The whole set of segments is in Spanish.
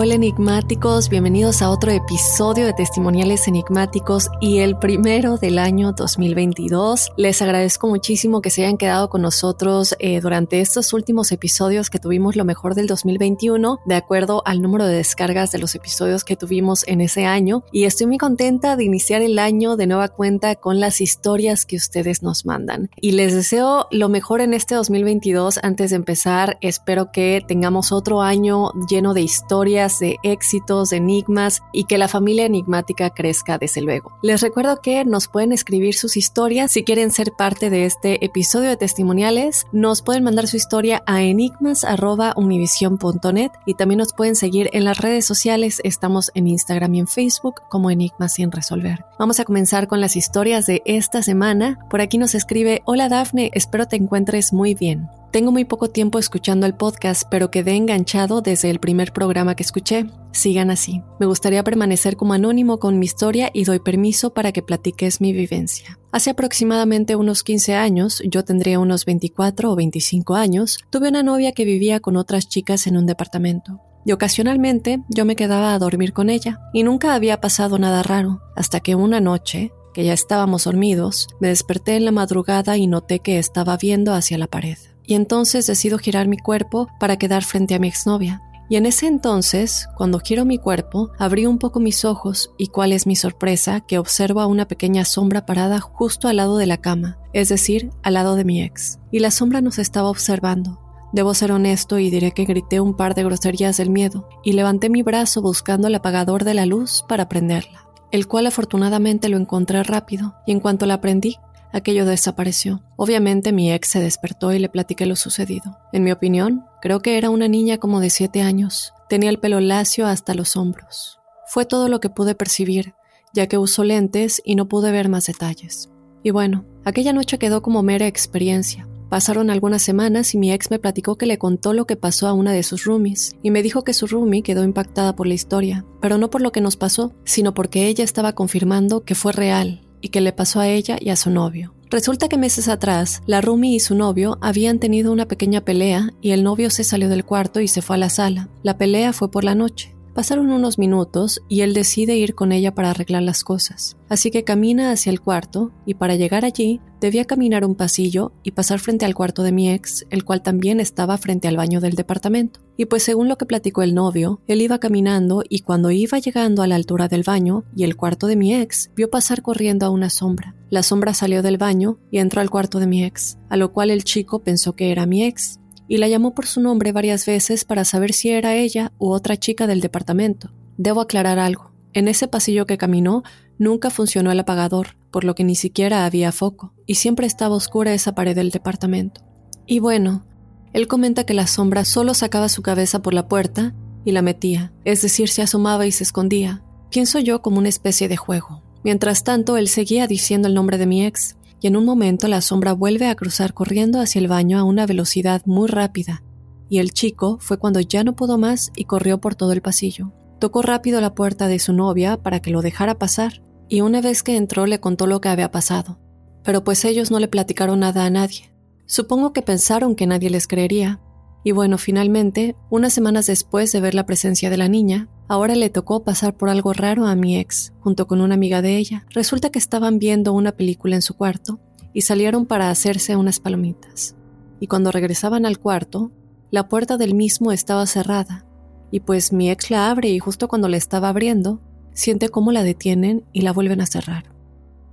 Hola enigmáticos, bienvenidos a otro episodio de Testimoniales Enigmáticos y el primero del año 2022. Les agradezco muchísimo que se hayan quedado con nosotros eh, durante estos últimos episodios que tuvimos lo mejor del 2021, de acuerdo al número de descargas de los episodios que tuvimos en ese año. Y estoy muy contenta de iniciar el año de nueva cuenta con las historias que ustedes nos mandan. Y les deseo lo mejor en este 2022. Antes de empezar, espero que tengamos otro año lleno de historias de éxitos, de enigmas y que la familia enigmática crezca desde luego. Les recuerdo que nos pueden escribir sus historias si quieren ser parte de este episodio de testimoniales. Nos pueden mandar su historia a enigmas.univision.net y también nos pueden seguir en las redes sociales. Estamos en Instagram y en Facebook como Enigmas sin resolver. Vamos a comenzar con las historias de esta semana. Por aquí nos escribe, hola Dafne, espero te encuentres muy bien. Tengo muy poco tiempo escuchando el podcast, pero quedé enganchado desde el primer programa que escuché. Sigan así. Me gustaría permanecer como anónimo con mi historia y doy permiso para que platiques mi vivencia. Hace aproximadamente unos 15 años, yo tendría unos 24 o 25 años, tuve una novia que vivía con otras chicas en un departamento. Y ocasionalmente yo me quedaba a dormir con ella, y nunca había pasado nada raro, hasta que una noche, que ya estábamos dormidos, me desperté en la madrugada y noté que estaba viendo hacia la pared y entonces decido girar mi cuerpo para quedar frente a mi exnovia. Y en ese entonces, cuando giro mi cuerpo, abrí un poco mis ojos y cuál es mi sorpresa que observo a una pequeña sombra parada justo al lado de la cama, es decir, al lado de mi ex. Y la sombra nos estaba observando. Debo ser honesto y diré que grité un par de groserías del miedo y levanté mi brazo buscando el apagador de la luz para prenderla, el cual afortunadamente lo encontré rápido y en cuanto la prendí, aquello desapareció. Obviamente mi ex se despertó y le platiqué lo sucedido. En mi opinión, creo que era una niña como de siete años. Tenía el pelo lacio hasta los hombros. Fue todo lo que pude percibir, ya que usó lentes y no pude ver más detalles. Y bueno, aquella noche quedó como mera experiencia. Pasaron algunas semanas y mi ex me platicó que le contó lo que pasó a una de sus roomies y me dijo que su roomie quedó impactada por la historia, pero no por lo que nos pasó, sino porque ella estaba confirmando que fue real y que le pasó a ella y a su novio. Resulta que meses atrás, la Rumi y su novio habían tenido una pequeña pelea y el novio se salió del cuarto y se fue a la sala. La pelea fue por la noche. Pasaron unos minutos y él decide ir con ella para arreglar las cosas. Así que camina hacia el cuarto y para llegar allí debía caminar un pasillo y pasar frente al cuarto de mi ex, el cual también estaba frente al baño del departamento. Y pues según lo que platicó el novio, él iba caminando y cuando iba llegando a la altura del baño y el cuarto de mi ex, vio pasar corriendo a una sombra. La sombra salió del baño y entró al cuarto de mi ex, a lo cual el chico pensó que era mi ex y la llamó por su nombre varias veces para saber si era ella u otra chica del departamento. Debo aclarar algo. En ese pasillo que caminó nunca funcionó el apagador, por lo que ni siquiera había foco, y siempre estaba oscura esa pared del departamento. Y bueno, él comenta que la sombra solo sacaba su cabeza por la puerta y la metía, es decir, se asomaba y se escondía. Pienso yo como una especie de juego. Mientras tanto, él seguía diciendo el nombre de mi ex, y en un momento la sombra vuelve a cruzar corriendo hacia el baño a una velocidad muy rápida, y el chico fue cuando ya no pudo más y corrió por todo el pasillo. Tocó rápido la puerta de su novia para que lo dejara pasar, y una vez que entró le contó lo que había pasado. Pero pues ellos no le platicaron nada a nadie. Supongo que pensaron que nadie les creería. Y bueno, finalmente, unas semanas después de ver la presencia de la niña, ahora le tocó pasar por algo raro a mi ex, junto con una amiga de ella. Resulta que estaban viendo una película en su cuarto y salieron para hacerse unas palomitas. y cuando regresaban al cuarto, la puerta del mismo estaba cerrada, y pues mi ex la abre y justo cuando la estaba abriendo, siente cómo la detienen y la vuelven a cerrar.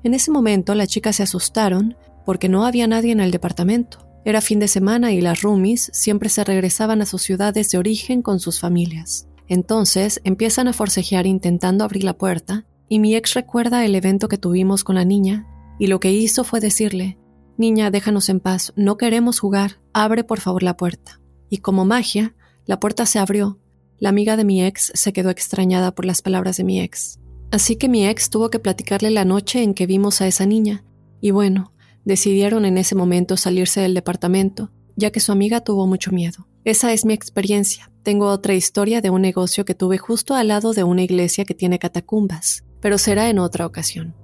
En ese momento las chicas se asustaron porque no había nadie en el departamento. Era fin de semana y las roomies siempre se regresaban a sus ciudades de origen con sus familias. Entonces empiezan a forcejear intentando abrir la puerta y mi ex recuerda el evento que tuvimos con la niña y lo que hizo fue decirle, Niña, déjanos en paz, no queremos jugar, abre por favor la puerta. Y como magia, la puerta se abrió. La amiga de mi ex se quedó extrañada por las palabras de mi ex. Así que mi ex tuvo que platicarle la noche en que vimos a esa niña. Y bueno, decidieron en ese momento salirse del departamento, ya que su amiga tuvo mucho miedo. Esa es mi experiencia. Tengo otra historia de un negocio que tuve justo al lado de una iglesia que tiene catacumbas, pero será en otra ocasión.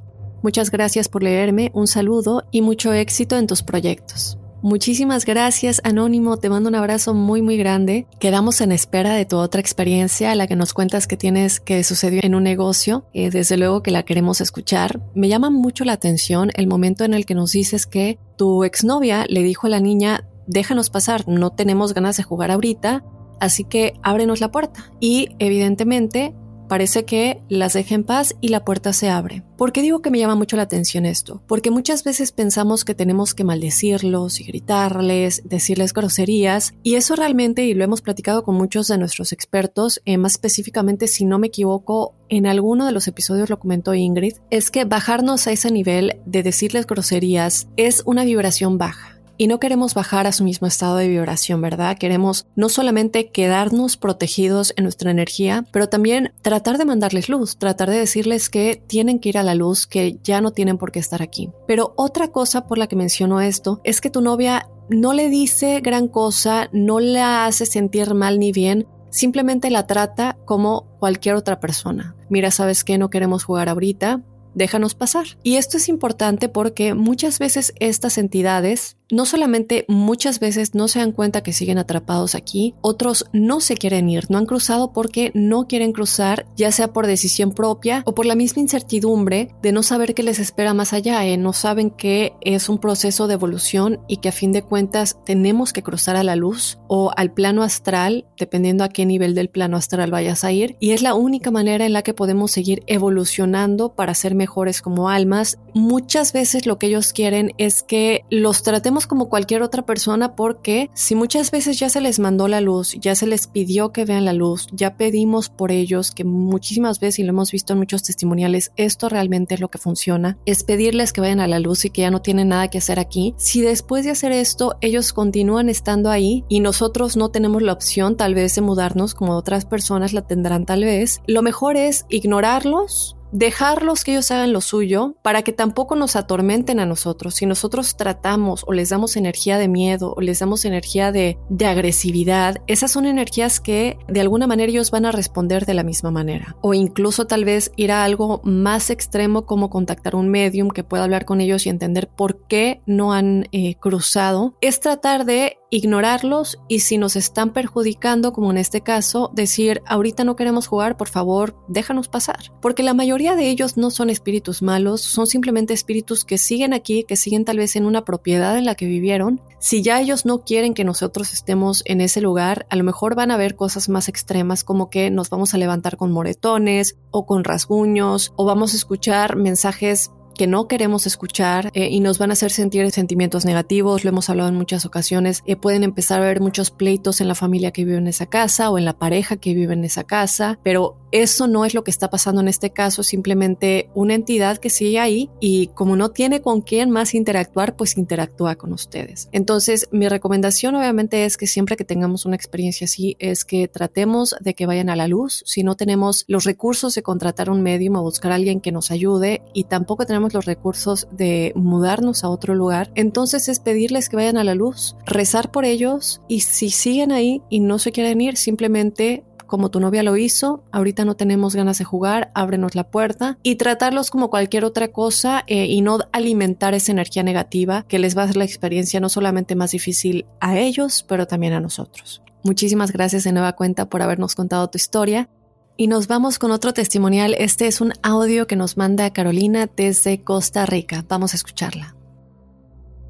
Muchas gracias por leerme, un saludo y mucho éxito en tus proyectos. Muchísimas gracias, Anónimo. Te mando un abrazo muy, muy grande. Quedamos en espera de tu otra experiencia, la que nos cuentas que tienes que sucedió en un negocio. Eh, desde luego que la queremos escuchar. Me llama mucho la atención el momento en el que nos dices que tu exnovia le dijo a la niña: Déjanos pasar, no tenemos ganas de jugar ahorita, así que ábrenos la puerta. Y evidentemente parece que las deja en paz y la puerta se abre. ¿Por qué digo que me llama mucho la atención esto? Porque muchas veces pensamos que tenemos que maldecirlos y gritarles, decirles groserías, y eso realmente, y lo hemos platicado con muchos de nuestros expertos, eh, más específicamente, si no me equivoco, en alguno de los episodios lo comentó Ingrid, es que bajarnos a ese nivel de decirles groserías es una vibración baja y no queremos bajar a su mismo estado de vibración, ¿verdad? Queremos no solamente quedarnos protegidos en nuestra energía, pero también tratar de mandarles luz, tratar de decirles que tienen que ir a la luz, que ya no tienen por qué estar aquí. Pero otra cosa por la que menciono esto es que tu novia no le dice gran cosa, no la hace sentir mal ni bien, simplemente la trata como cualquier otra persona. Mira, ¿sabes qué? No queremos jugar ahorita, déjanos pasar. Y esto es importante porque muchas veces estas entidades no solamente muchas veces no se dan cuenta que siguen atrapados aquí, otros no se quieren ir, no han cruzado porque no quieren cruzar, ya sea por decisión propia o por la misma incertidumbre de no saber qué les espera más allá, ¿eh? no saben que es un proceso de evolución y que a fin de cuentas tenemos que cruzar a la luz o al plano astral, dependiendo a qué nivel del plano astral vayas a ir, y es la única manera en la que podemos seguir evolucionando para ser mejores como almas. Muchas veces lo que ellos quieren es que los tratemos como cualquier otra persona porque si muchas veces ya se les mandó la luz, ya se les pidió que vean la luz, ya pedimos por ellos, que muchísimas veces, y lo hemos visto en muchos testimoniales, esto realmente es lo que funciona, es pedirles que vayan a la luz y que ya no tienen nada que hacer aquí. Si después de hacer esto ellos continúan estando ahí y nosotros no tenemos la opción tal vez de mudarnos como otras personas la tendrán tal vez, lo mejor es ignorarlos dejarlos que ellos hagan lo suyo para que tampoco nos atormenten a nosotros. Si nosotros tratamos o les damos energía de miedo o les damos energía de, de, agresividad, esas son energías que de alguna manera ellos van a responder de la misma manera. O incluso tal vez ir a algo más extremo como contactar un medium que pueda hablar con ellos y entender por qué no han eh, cruzado. Es tratar de ignorarlos y si nos están perjudicando, como en este caso, decir, ahorita no queremos jugar, por favor, déjanos pasar. Porque la mayoría de ellos no son espíritus malos, son simplemente espíritus que siguen aquí, que siguen tal vez en una propiedad en la que vivieron. Si ya ellos no quieren que nosotros estemos en ese lugar, a lo mejor van a ver cosas más extremas como que nos vamos a levantar con moretones o con rasguños o vamos a escuchar mensajes que no queremos escuchar eh, y nos van a hacer sentir sentimientos negativos, lo hemos hablado en muchas ocasiones, eh, pueden empezar a haber muchos pleitos en la familia que vive en esa casa o en la pareja que vive en esa casa, pero eso no es lo que está pasando en este caso, simplemente una entidad que sigue ahí y como no tiene con quién más interactuar, pues interactúa con ustedes. Entonces, mi recomendación obviamente es que siempre que tengamos una experiencia así, es que tratemos de que vayan a la luz. Si no tenemos los recursos de contratar un medium o buscar a alguien que nos ayude y tampoco tenemos los recursos de mudarnos a otro lugar, entonces es pedirles que vayan a la luz, rezar por ellos y si siguen ahí y no se quieren ir, simplemente como tu novia lo hizo, ahorita no tenemos ganas de jugar, ábrenos la puerta y tratarlos como cualquier otra cosa eh, y no alimentar esa energía negativa que les va a hacer la experiencia no solamente más difícil a ellos, pero también a nosotros. Muchísimas gracias de nueva cuenta por habernos contado tu historia y nos vamos con otro testimonial. Este es un audio que nos manda Carolina desde Costa Rica. Vamos a escucharla.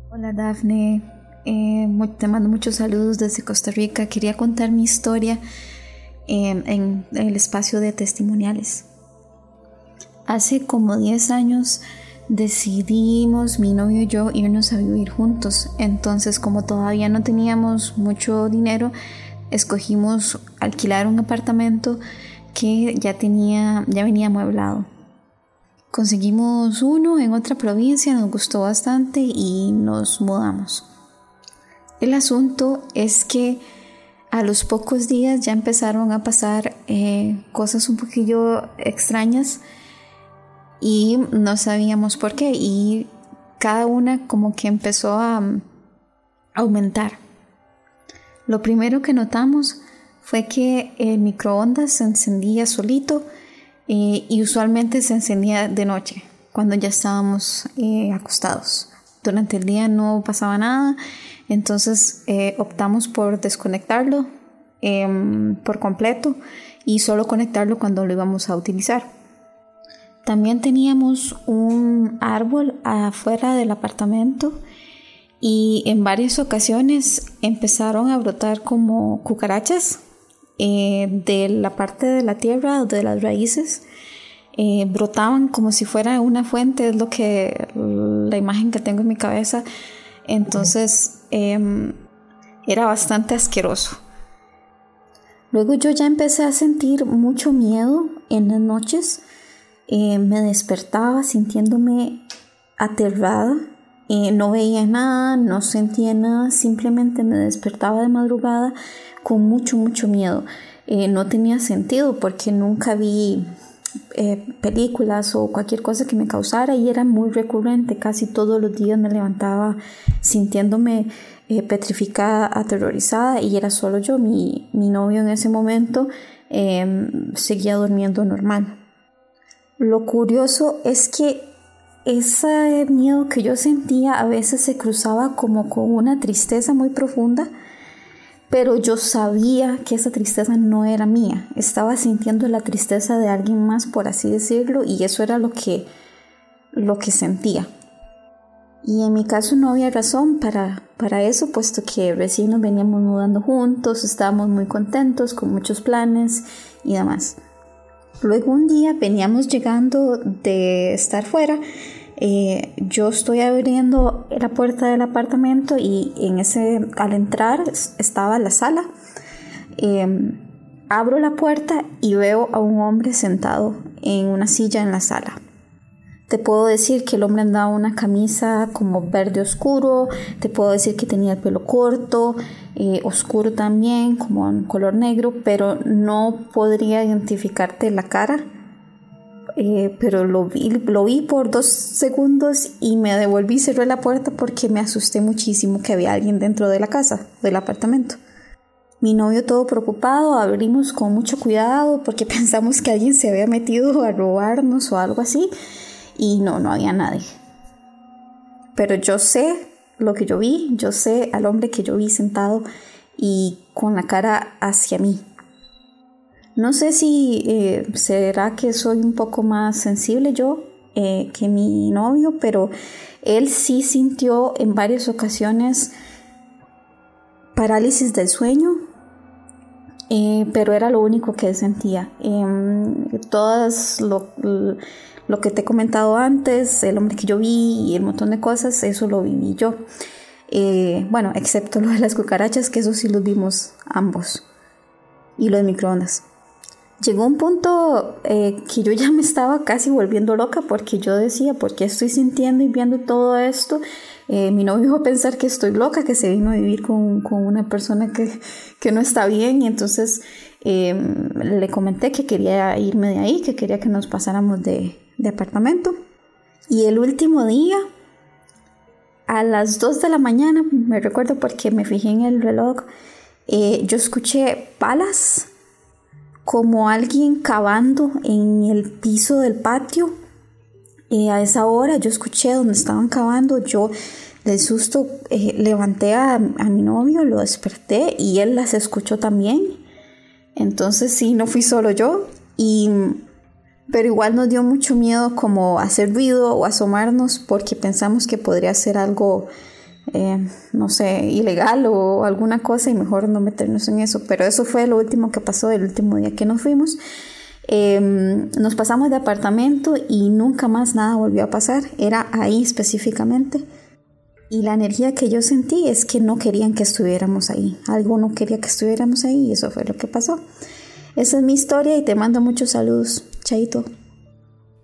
Hola Dafne, Eh, te mando muchos saludos desde Costa Rica. Quería contar mi historia en, el espacio de testimoniales. Hace como 10 años decidimos mi novio y yo irnos a vivir juntos. Entonces, como todavía no teníamos mucho dinero, escogimos alquilar un apartamento que ya tenía, ya venía amueblado. Conseguimos uno en otra provincia, nos gustó bastante y nos mudamos. El asunto es que a los pocos días ya empezaron a pasar eh, cosas un poquillo extrañas y no sabíamos por qué y cada una como que empezó a aumentar. Lo primero que notamos fue que el microondas se encendía solito eh, y usualmente se encendía de noche, cuando ya estábamos eh, acostados. Durante el día no pasaba nada, entonces eh, optamos por desconectarlo em, por completo y solo conectarlo cuando lo íbamos a utilizar. También teníamos un árbol afuera del apartamento y en varias ocasiones empezaron a brotar como cucarachas eh, de la parte de la tierra, de las raíces, eh, brotaban como si fuera una fuente, es lo que la imagen que tengo en mi cabeza. Entonces em, era bastante asqueroso. Luego yo ya empecé a sentir mucho miedo en las noches. Eh, me despertaba sintiéndome aterrada. no veía nada, no sentía nada, simplemente me despertaba de madrugada con mucho, mucho miedo. Eh, no tenía sentido porque nunca vi eh, películas o cualquier cosa que me causara y era muy recurrente. Casi todos los días me levantaba sintiéndome eh, petrificada, aterrorizada y era solo yo. Mi, mi novio en ese momento em, seguía durmiendo normal. Lo curioso es que ese miedo que yo sentía a veces se cruzaba como con una tristeza muy profunda pero yo sabía que esa tristeza no era mía, estaba sintiendo la tristeza de alguien más, por así decirlo, y eso era lo que, lo que sentía. Y en mi caso no había razón para, para eso, puesto que recién nos veníamos mudando juntos, estábamos muy contentos, con muchos planes y demás. Luego un día veníamos llegando de estar fuera eh, yo estoy abriendo la puerta del apartamento y en ese, al entrar estaba la sala. Em, abro la puerta y veo a un hombre sentado en una silla en la sala. Te puedo decir que el hombre andaba una camisa como verde oscuro, te puedo decir que tenía el pelo corto, eh, oscuro también, como en color negro, pero no podría identificarte la cara eh, pero lo vi, lo vi por dos segundos y me devolví y cerré la puerta porque me asusté muchísimo que había alguien dentro de la casa, del apartamento. Mi novio todo preocupado, abrimos con mucho cuidado porque pensamos que alguien se había metido a robarnos o algo así y no, no había nadie. Pero yo sé lo que yo vi, yo sé al hombre que yo vi sentado y con la cara hacia mí. No sé si eh, será que soy un poco más sensible yo eh, que mi novio, pero él sí sintió en varias ocasiones parálisis del sueño, eh, pero era lo único que él sentía. Em, todas lo, lo, que te he comentado antes, el hombre que yo vi y el montón de cosas, eso lo viví yo. bueno, excepto lo de las cucarachas, que eso sí lo vimos ambos. Y lo de microondas llegó un punto eh, que yo ya me estaba casi volviendo loca porque yo decía, ¿por qué estoy sintiendo y viendo todo esto? Eh, mi novio iba a pensar que estoy loca, que se vino a vivir con, una persona que, que, no está bien y entonces em, le comenté que quería irme de ahí, que quería que nos pasáramos de, de apartamento. Y el último día, a las 2 de la mañana, me recuerdo porque me fijé en el reloj, eh, yo escuché palas como alguien cavando en el piso del patio. A esa hora yo escuché donde estaban cavando, yo del susto eh, levanté a, mi novio, lo desperté y él las escuchó también. Entonces sí, no fui solo yo. Y, pero igual nos dio mucho miedo como hacer ruido o asomarnos porque pensamos que podría ser algo eh, no sé, ilegal o alguna cosa y mejor no meternos en eso. Pero eso fue lo último que pasó el último día que nos fuimos. Em, nos pasamos de apartamento y nunca más nada volvió a pasar. Era ahí específicamente. Y la energía que yo sentí es que no querían que estuviéramos ahí. Algo no quería que estuviéramos ahí y eso fue lo que pasó. Esa es mi historia y te mando muchos saludos. Chaito.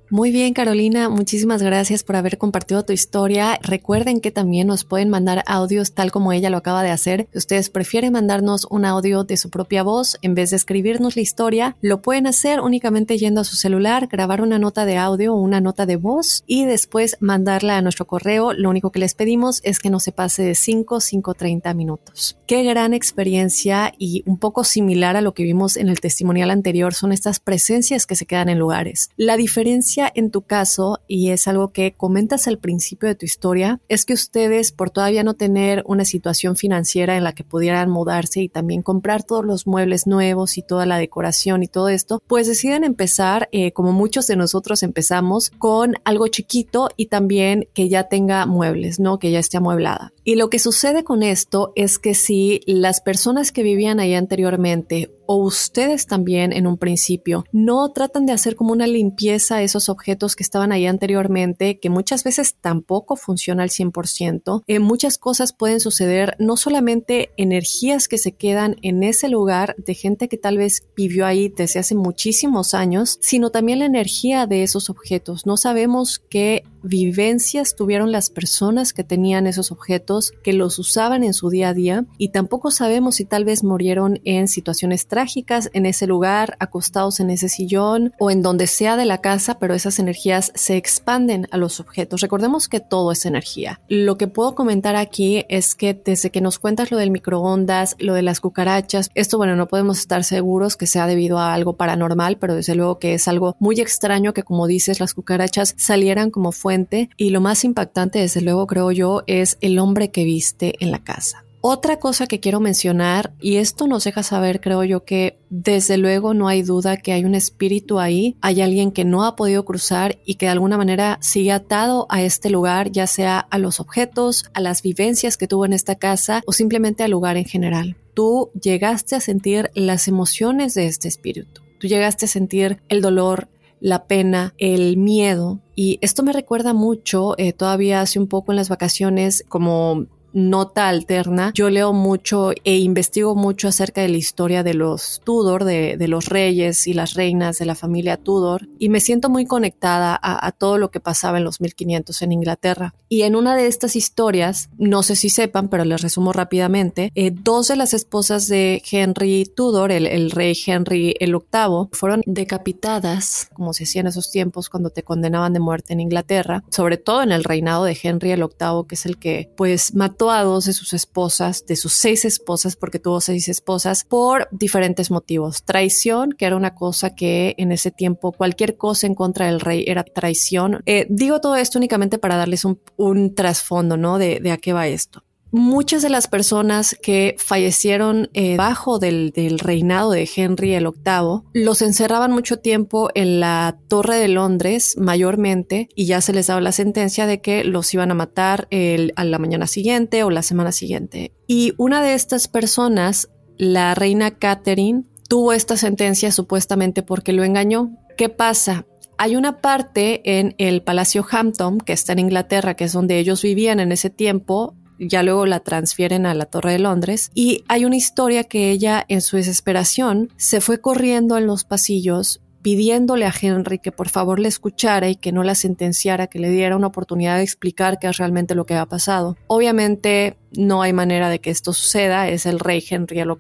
Muy bien, Carolina, muchísimas gracias por haber compartido tu historia. Recuerden que también nos pueden mandar audios tal como ella lo acaba de hacer. Si ustedes prefieren mandarnos un audio de su propia voz en vez de escribirnos la historia, lo pueden hacer únicamente yendo a su celular, grabar una nota de audio o una nota de voz y después mandarla a nuestro correo. Lo único que les pedimos es que no se pase de 5, 5, 30 minutos. Qué gran experiencia y un poco similar a lo que vimos en el testimonial anterior son estas presencias que se quedan en lugares. La diferencia en tu caso, y es algo que comentas al principio de tu historia, es que ustedes, por todavía no tener una situación financiera en la que pudieran mudarse y también comprar todos los muebles nuevos y toda la decoración y todo esto, pues deciden empezar, eh, como muchos de nosotros empezamos, con algo chiquito y también que ya tenga muebles, ¿no? Que ya esté amueblada. Y lo que sucede con esto es que si las personas que vivían ahí anteriormente o ustedes también en un principio no tratan de hacer como una limpieza esos objetos que estaban ahí anteriormente, que muchas veces tampoco funciona al 100%. Eh, muchas cosas pueden suceder, no solamente energías que se quedan en ese lugar de gente que tal vez vivió ahí desde hace muchísimos años, sino también la energía de esos objetos. No sabemos qué vivencias tuvieron las personas que tenían esos objetos, que los usaban en su día a día y tampoco sabemos si tal vez murieron en situaciones trágicas en ese lugar, acostados en ese sillón o en donde sea de la casa, pero esas energías se expanden a los objetos. Recordemos que todo es energía. Lo que puedo comentar aquí es que desde que nos cuentas lo del microondas, lo de las cucarachas, esto bueno, no podemos estar seguros que sea debido a algo paranormal, pero desde luego que es algo muy extraño que como dices las cucarachas salieran como fuente y lo más impactante, desde luego creo yo, es el hombre que viste en la casa. Otra cosa que quiero mencionar, y esto nos deja saber, creo yo, que desde luego no hay duda que hay un espíritu ahí, hay alguien que no ha podido cruzar y que de alguna manera sigue atado a este lugar, ya sea a los objetos, a las vivencias que tuvo en esta casa o simplemente al lugar en general. Tú llegaste a sentir las emociones de este espíritu. Tú llegaste a sentir el dolor, la pena, el miedo. Y esto me recuerda mucho, eh, todavía hace un poco en las vacaciones, como nota alterna, yo leo mucho e investigo mucho acerca de la historia de los Tudor, de, los reyes y las reinas de la familia Tudor, y me siento muy conectada a, todo lo que pasaba en los 1500 en Inglaterra. Y en una de estas historias, no sé si sepan, pero les resumo rápidamente, eh, dos de las esposas de Henry Tudor, el, rey Henry el VIII, fueron decapitadas, como se hacía en esos tiempos cuando te condenaban de muerte en Inglaterra, sobre todo en el reinado de Henry el VIII, que es el que pues mató a dos de sus esposas, de sus seis esposas, porque tuvo seis esposas, por diferentes motivos. Traición, que era una cosa que en ese tiempo cualquier cosa en contra del rey era traición. Eh, digo todo esto únicamente para darles un, trasfondo, ¿no? De, de a qué va esto muchas de las personas que fallecieron eh, bajo del, reinado de Henry el VIII los encerraban mucho tiempo en la Torre de Londres, mayormente, y ya se les daba la sentencia de que los iban a matar a la mañana siguiente o la semana siguiente. Y una de estas personas, la reina Catherine, tuvo esta sentencia supuestamente porque lo engañó. ¿Qué pasa? Hay una parte en el Palacio Hampton, que está en Inglaterra, que es donde ellos vivían en ese tiempo, ya luego la transfieren a la Torre de Londres y hay una historia que ella en su desesperación se fue corriendo en los pasillos pidiéndole a Henry que por favor le escuchara y que no la sentenciara, que le diera una oportunidad de explicar qué es realmente lo que ha pasado. Obviamente no hay manera de que esto suceda, es el rey Henry el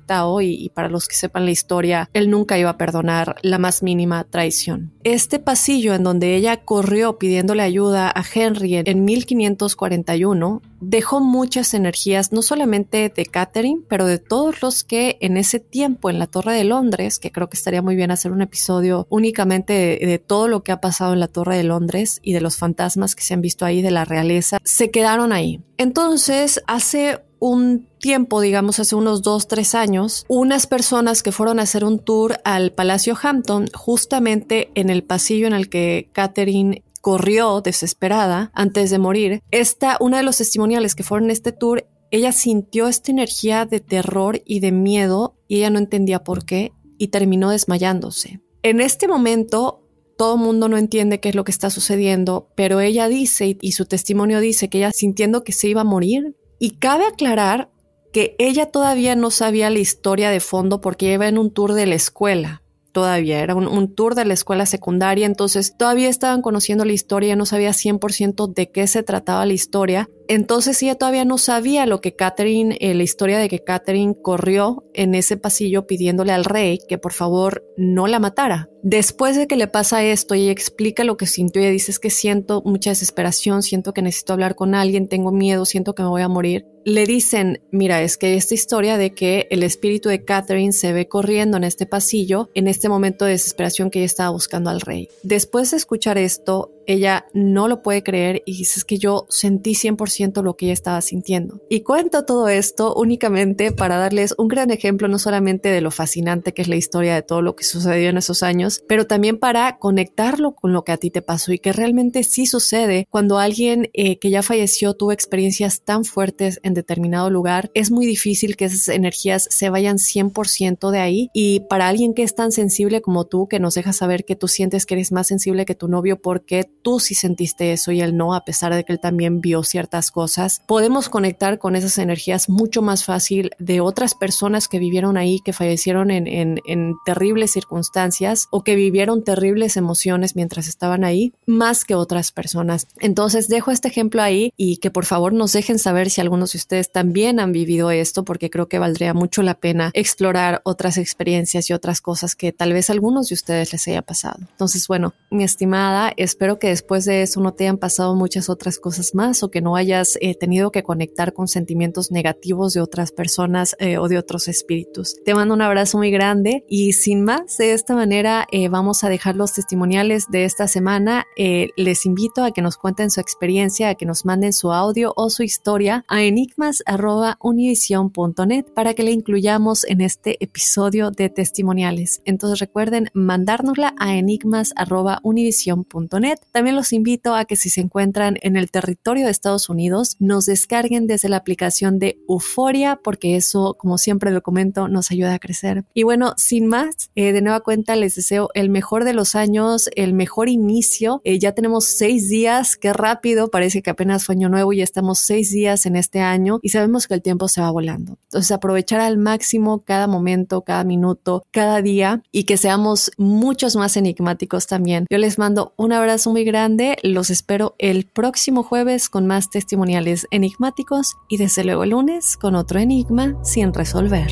y, y, para los que sepan la historia, él nunca iba a perdonar la más mínima traición. Este pasillo en donde ella corrió pidiéndole ayuda a Henry en 1541 dejó muchas energías, no solamente de Catherine, pero de todos los que en ese tiempo en la Torre de Londres, que creo que estaría muy bien hacer un episodio únicamente de, de todo lo que ha pasado en la Torre de Londres y de los fantasmas que se han visto ahí de la realeza, se quedaron ahí. Entonces, hace un tiempo, digamos hace unos dos, tres años, unas personas que fueron a hacer un tour al Palacio Hampton, justamente en el pasillo en el que Catherine corrió desesperada antes de morir. Esta, una de los testimoniales que fueron en este tour, ella sintió esta energía de terror y de miedo y ella no entendía por qué y terminó desmayándose. En este momento, todo el mundo no entiende qué es lo que está sucediendo, pero ella dice y su testimonio dice que ella sintiendo que se iba a morir. Y cabe aclarar que ella todavía no sabía la historia de fondo porque iba en un tour de la escuela todavía, era un, tour de la escuela secundaria, entonces todavía estaban conociendo la historia, no sabía 100% de qué se trataba la historia, entonces ella todavía no sabía lo que Catherine, eh, la historia de que Catherine corrió en ese pasillo pidiéndole al rey que por favor no la matara. Después de que le pasa esto ella explica lo que sintió, ella dice es que siento mucha desesperación, siento que necesito hablar con alguien, tengo miedo, siento que me voy a morir le dicen, mira, es que esta historia de que el espíritu de Catherine se ve corriendo en este pasillo en este momento de desesperación que ella estaba buscando al rey. Después de escuchar esto, ella no lo puede creer y dice es que yo sentí 100% lo que ella estaba sintiendo. Y cuento todo esto únicamente para darles un gran ejemplo no solamente de lo fascinante que es la historia de todo lo que sucedió en esos años, pero también para conectarlo con lo que a ti te pasó y que realmente sí sucede cuando alguien eh, que ya falleció tuvo experiencias tan fuertes en determinado lugar, es muy difícil que esas energías se vayan 100% de ahí y para alguien que es tan sensible como tú, que nos deja saber que tú sientes que eres más sensible que tu novio porque tú sí sentiste eso y él no, a pesar de que él también vio ciertas cosas, podemos conectar con esas energías mucho más fácil de otras personas que vivieron ahí, que fallecieron en, en, terribles circunstancias o que vivieron terribles emociones mientras estaban ahí, más que otras personas. Entonces dejo este ejemplo ahí y que por favor nos dejen saber si algunos de ustedes también han vivido esto, porque creo que valdría mucho la pena explorar otras experiencias y otras cosas que tal vez a algunos de ustedes les haya pasado. Entonces, bueno, mi estimada, espero que después de eso no te hayan pasado muchas otras cosas más o que no hayas eh, tenido que conectar con sentimientos negativos de otras personas eh, o de otros espíritus. Te mando un abrazo muy grande y sin más, de esta manera eh, vamos a dejar los testimoniales de esta semana. les invito a que nos cuenten su experiencia, a que nos manden su audio o su historia a enigmas.univision.net para que le incluyamos en este episodio de testimoniales. Entonces recuerden mandárnosla a enigmas.univision.net. También los invito a que si se encuentran en el territorio de Estados Unidos, nos descarguen desde la aplicación de Euforia, porque eso, como siempre lo comento, nos ayuda a crecer. Y bueno, sin más, eh, de nueva cuenta les deseo el mejor de los años, el mejor inicio. Eh, ya tenemos seis días, qué rápido, parece que apenas fue año nuevo y estamos seis días en este año y sabemos que el tiempo se va volando. Entonces, aprovechar al máximo cada momento, cada minuto, cada día y que seamos muchos más enigmáticos también. Yo les mando un abrazo muy grande los espero el próximo jueves con más testimoniales enigmáticos y desde luego el lunes con otro enigma sin resolver.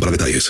para detalles.